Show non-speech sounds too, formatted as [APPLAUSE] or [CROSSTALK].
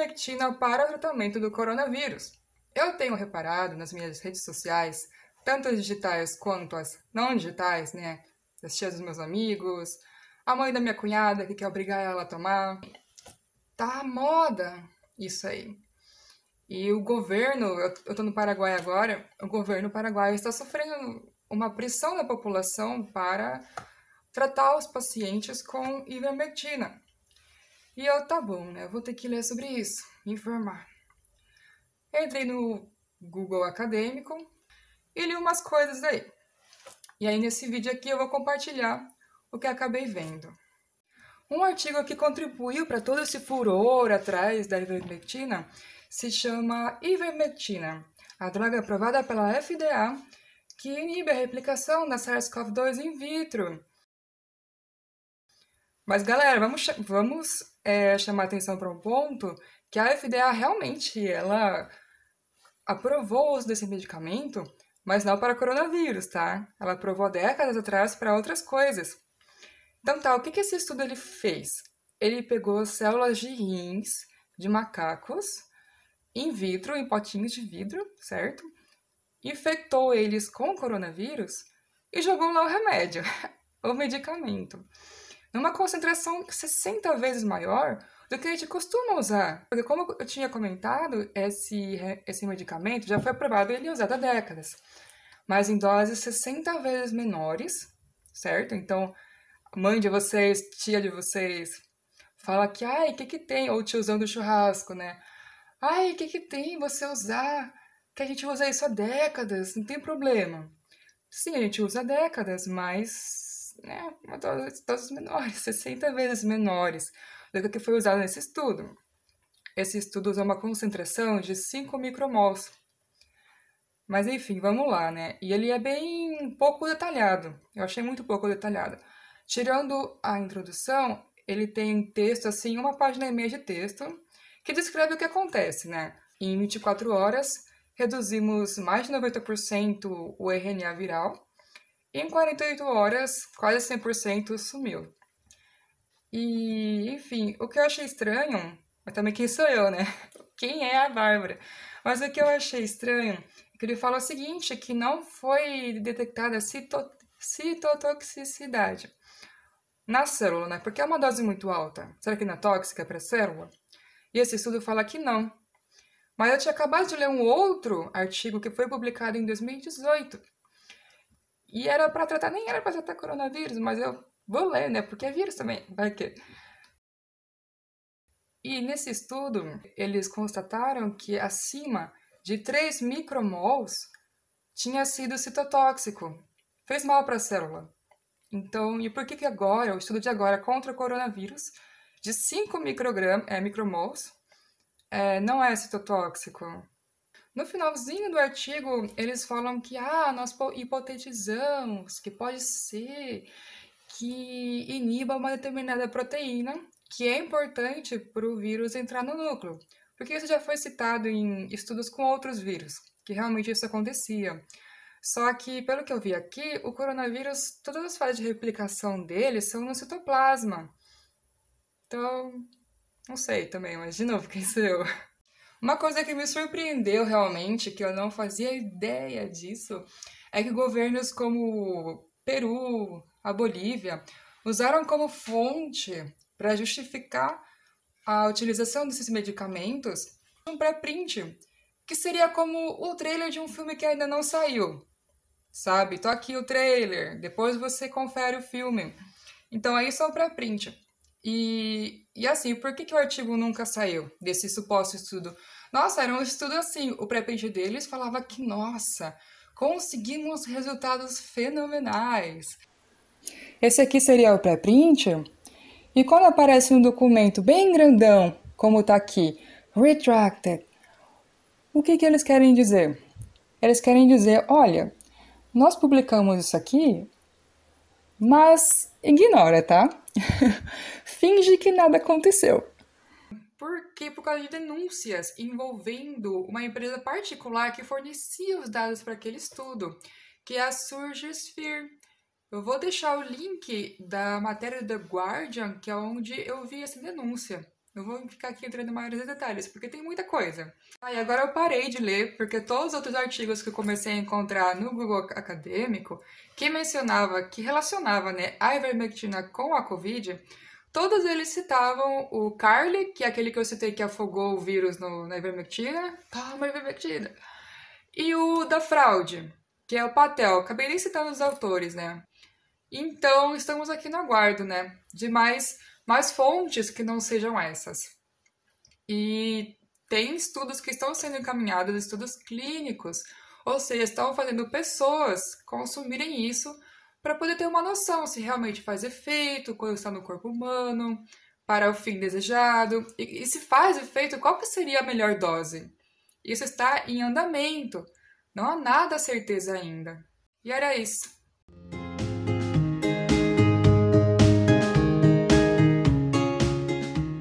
ivermectina para o tratamento do coronavírus. Eu tenho reparado nas minhas redes sociais, tanto as digitais quanto as não digitais, né? Das tias dos meus amigos, a mãe da minha cunhada que quer obrigar ela a tomar. Tá moda isso aí. E o governo, eu tô no Paraguai agora, o governo paraguaio está sofrendo uma pressão da população para tratar os pacientes com ivermectina. E eu, tá bom, né? Vou ter que ler sobre isso, me informar. Entrei no Google Acadêmico e li umas coisas daí. E aí, nesse vídeo aqui, eu vou compartilhar o que acabei vendo. Um artigo que contribuiu para todo esse furor atrás da ivermectina se chama ivermectina, a droga aprovada pela FDA que inibe a replicação da SARS-CoV-2 in vitro. Mas, galera, vamos, vamos é, chamar atenção para um ponto que a FDA realmente ela aprovou o uso desse medicamento, mas não para coronavírus, tá? Ela aprovou décadas atrás para outras coisas. Então tá, o que, que esse estudo ele fez? Ele pegou células de rins de macacos in vitro, em potinhos de vidro, certo? Infectou eles com coronavírus e jogou lá o remédio, [LAUGHS] o medicamento numa concentração 60 vezes maior do que a gente costuma usar. Porque, como eu tinha comentado, esse, esse medicamento já foi aprovado e ele é usado há décadas, mas em doses 60 vezes menores, certo? Então, mãe de vocês, tia de vocês, fala que, ai, o que que tem? Ou tiozão do churrasco, né? Ai, o que que tem você usar? Que a gente usa isso há décadas, não tem problema. Sim, a gente usa há décadas, mas né, uma dose, doses menores, [LAUGHS] 60 vezes menores do que foi usado nesse estudo. Esse estudo usa uma concentração de 5 micromols. Mas enfim, vamos lá, né? E ele é bem pouco detalhado. Eu achei muito pouco detalhado. Tirando a introdução, ele tem um texto, assim, uma página e meia de texto, que descreve o que acontece, né? Em 24 horas, reduzimos mais de 90% o RNA viral, em 48 horas, quase 100% sumiu. E, enfim, o que eu achei estranho, mas também quem sou eu, né? [LAUGHS] Quem é a Bárbara? Mas o que eu achei estranho é que ele fala o seguinte, que não foi detectada cito citotoxicidade na célula, né? Porque é uma dose muito alta. Será que não é tóxica para a célula? E esse estudo fala que não. Mas eu tinha acabado de ler um outro artigo que foi publicado em 2018, e era para tratar, nem era para tratar coronavírus, mas eu vou ler, né? Porque é vírus também, vai que. E nesse estudo, eles constataram que acima de 3 micromols tinha sido citotóxico, fez mal para a célula. Então, e por que que agora, o estudo de agora contra o coronavírus, de 5 microgram, é, micromols, é, não é citotóxico? No finalzinho do artigo, eles falam que ah, nós hipotetizamos que pode ser que iniba uma determinada proteína que é importante para o vírus entrar no núcleo. Porque isso já foi citado em estudos com outros vírus, que realmente isso acontecia. Só que, pelo que eu vi aqui, o coronavírus, todas as fases de replicação dele são no citoplasma. Então, não sei também, mas de novo, quem sou eu? Uma coisa que me surpreendeu realmente, que eu não fazia ideia disso, é que governos como Peru, a Bolívia, usaram como fonte para justificar a utilização desses medicamentos um pré-print, que seria como o trailer de um filme que ainda não saiu. Sabe? Tô aqui o trailer, depois você confere o filme. Então, aí só um pré-print. E, e assim, por que, que o artigo nunca saiu desse suposto estudo? Nossa, era um estudo assim. O pré-print deles falava que, nossa, conseguimos resultados fenomenais. Esse aqui seria o pré-print. E quando aparece um documento bem grandão, como está aqui, retracted, o que, que eles querem dizer? Eles querem dizer, olha, nós publicamos isso aqui, mas ignora, tá? [LAUGHS] Finge que nada aconteceu. Por quê? Por causa de denúncias envolvendo uma empresa particular que fornecia os dados para aquele estudo, que é a Surgisphere. Eu vou deixar o link da matéria do The Guardian, que é onde eu vi essa denúncia. Não vou ficar aqui entrando em maiores detalhes, porque tem muita coisa. Ah, e agora eu parei de ler, porque todos os outros artigos que eu comecei a encontrar no Google Acadêmico, que mencionava, que relacionava né, a ivermectina com a Covid, todos eles citavam o Carly, que é aquele que eu citei que afogou o vírus no, na ivermectina. Toma ivermectina! E o da fraude, que é o Patel. Acabei nem citando os autores, né? Então, estamos aqui no aguardo, né? De mais, mais fontes que não sejam essas. E tem estudos que estão sendo encaminhados, estudos clínicos, ou seja, estão fazendo pessoas consumirem isso para poder ter uma noção se realmente faz efeito, quando está no corpo humano, para o fim desejado, e, e se faz efeito, qual que seria a melhor dose? Isso está em andamento, não há nada certeza ainda. E era isso.